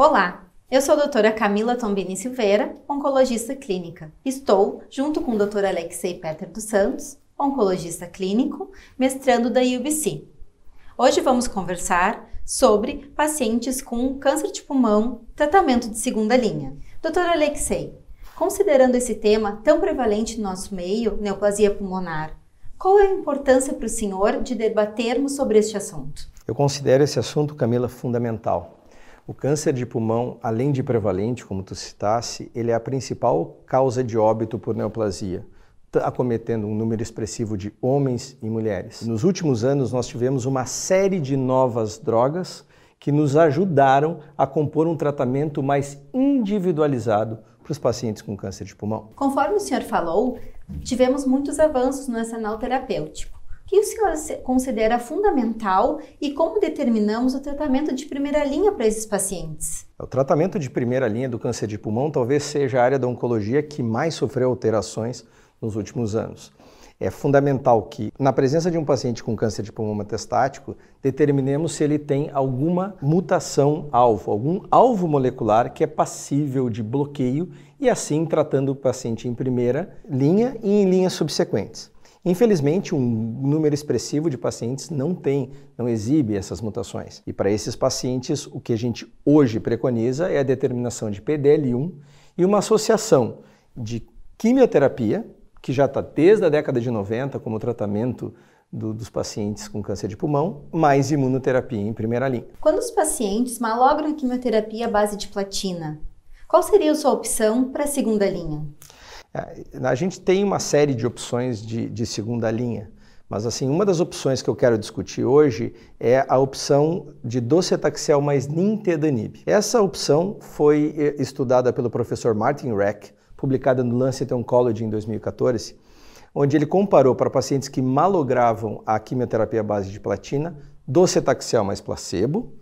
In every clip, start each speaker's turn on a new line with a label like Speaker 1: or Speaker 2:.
Speaker 1: Olá, eu sou a doutora Camila Tombini Silveira, oncologista clínica. Estou, junto com o Dr. Alexei Peter dos Santos, oncologista clínico, mestrando da UBC. Hoje vamos conversar sobre pacientes com câncer de pulmão, tratamento de segunda linha. Dr. Alexei, considerando esse tema tão prevalente no nosso meio, neoplasia pulmonar, qual é a importância para o senhor de debatermos sobre este assunto?
Speaker 2: Eu considero esse assunto, Camila, fundamental. O câncer de pulmão, além de prevalente, como tu citasse, ele é a principal causa de óbito por neoplasia, acometendo um número expressivo de homens e mulheres. Nos últimos anos, nós tivemos uma série de novas drogas que nos ajudaram a compor um tratamento mais individualizado para os pacientes com câncer de pulmão.
Speaker 1: Conforme o senhor falou, tivemos muitos avanços no arsenal terapêutico que o senhor considera fundamental e como determinamos o tratamento de primeira linha para esses pacientes?
Speaker 2: O tratamento de primeira linha do câncer de pulmão talvez seja a área da oncologia que mais sofreu alterações nos últimos anos. É fundamental que, na presença de um paciente com câncer de pulmão metastático, determinemos se ele tem alguma mutação alvo, algum alvo molecular que é passível de bloqueio e assim tratando o paciente em primeira linha e em linhas subsequentes. Infelizmente, um número expressivo de pacientes não tem, não exibe essas mutações. E para esses pacientes, o que a gente hoje preconiza é a determinação de PDL1 e uma associação de quimioterapia, que já está desde a década de 90 como tratamento do, dos pacientes com câncer de pulmão, mais imunoterapia em primeira linha.
Speaker 1: Quando os pacientes malogram quimioterapia à base de platina, qual seria a sua opção para a segunda linha?
Speaker 2: É, a gente tem uma série de opções de, de segunda linha, mas assim, uma das opções que eu quero discutir hoje é a opção de docetaxel mais nintedanib. Essa opção foi eh, estudada pelo professor Martin Reck, publicada no Lancet Oncology em 2014, onde ele comparou para pacientes que malogravam a quimioterapia à base de platina, docetaxel mais placebo,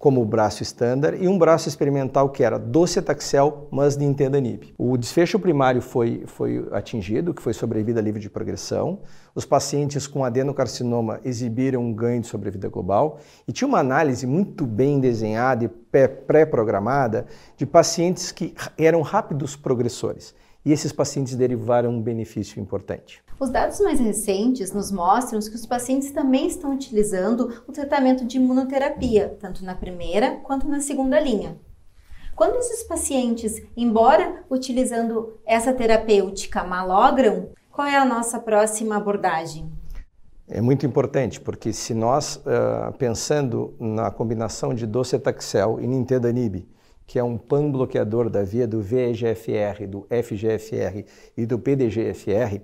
Speaker 2: como o braço estándar, e um braço experimental que era docetaxel mas nintedanib. O desfecho primário foi, foi atingido, que foi sobrevida livre de progressão. Os pacientes com adenocarcinoma exibiram um ganho de sobrevida global e tinha uma análise muito bem desenhada e pré-programada de pacientes que eram rápidos progressores. E esses pacientes derivaram um benefício importante.
Speaker 1: Os dados mais recentes nos mostram que os pacientes também estão utilizando o tratamento de imunoterapia, tanto na primeira quanto na segunda linha. Quando esses pacientes, embora utilizando essa terapêutica, malogram, qual é a nossa próxima abordagem?
Speaker 2: É muito importante, porque se nós, uh, pensando na combinação de docetaxel e nintedanib, que é um pan-bloqueador da via do VEGFR, do FGFR e do PDGFR,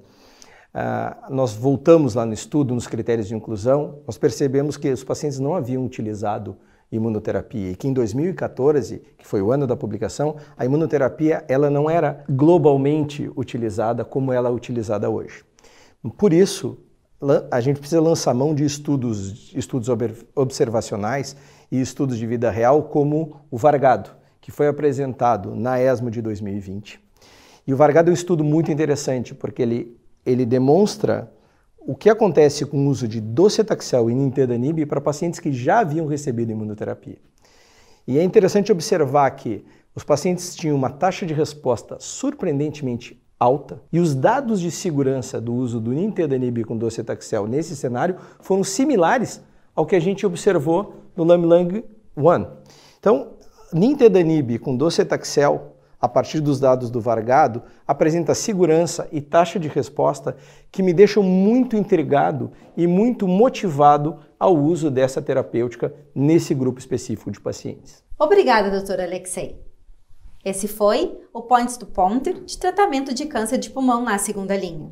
Speaker 2: Uh, nós voltamos lá no estudo, nos critérios de inclusão, nós percebemos que os pacientes não haviam utilizado imunoterapia e que em 2014, que foi o ano da publicação, a imunoterapia ela não era globalmente utilizada como ela é utilizada hoje. Por isso, a gente precisa lançar mão de estudos, estudos observacionais e estudos de vida real, como o Vargado, que foi apresentado na ESMO de 2020. E o Vargado é um estudo muito interessante, porque ele ele demonstra o que acontece com o uso de docetaxel e nintedanib para pacientes que já haviam recebido imunoterapia. E é interessante observar que os pacientes tinham uma taxa de resposta surpreendentemente alta e os dados de segurança do uso do nintedanib com docetaxel nesse cenário foram similares ao que a gente observou no LAMLANG 1. Então, nintedanib com docetaxel a partir dos dados do Vargado, apresenta segurança e taxa de resposta que me deixam muito intrigado e muito motivado ao uso dessa terapêutica nesse grupo específico de pacientes.
Speaker 1: Obrigada, doutor Alexei. Esse foi o Points to Ponter de tratamento de câncer de pulmão na segunda linha.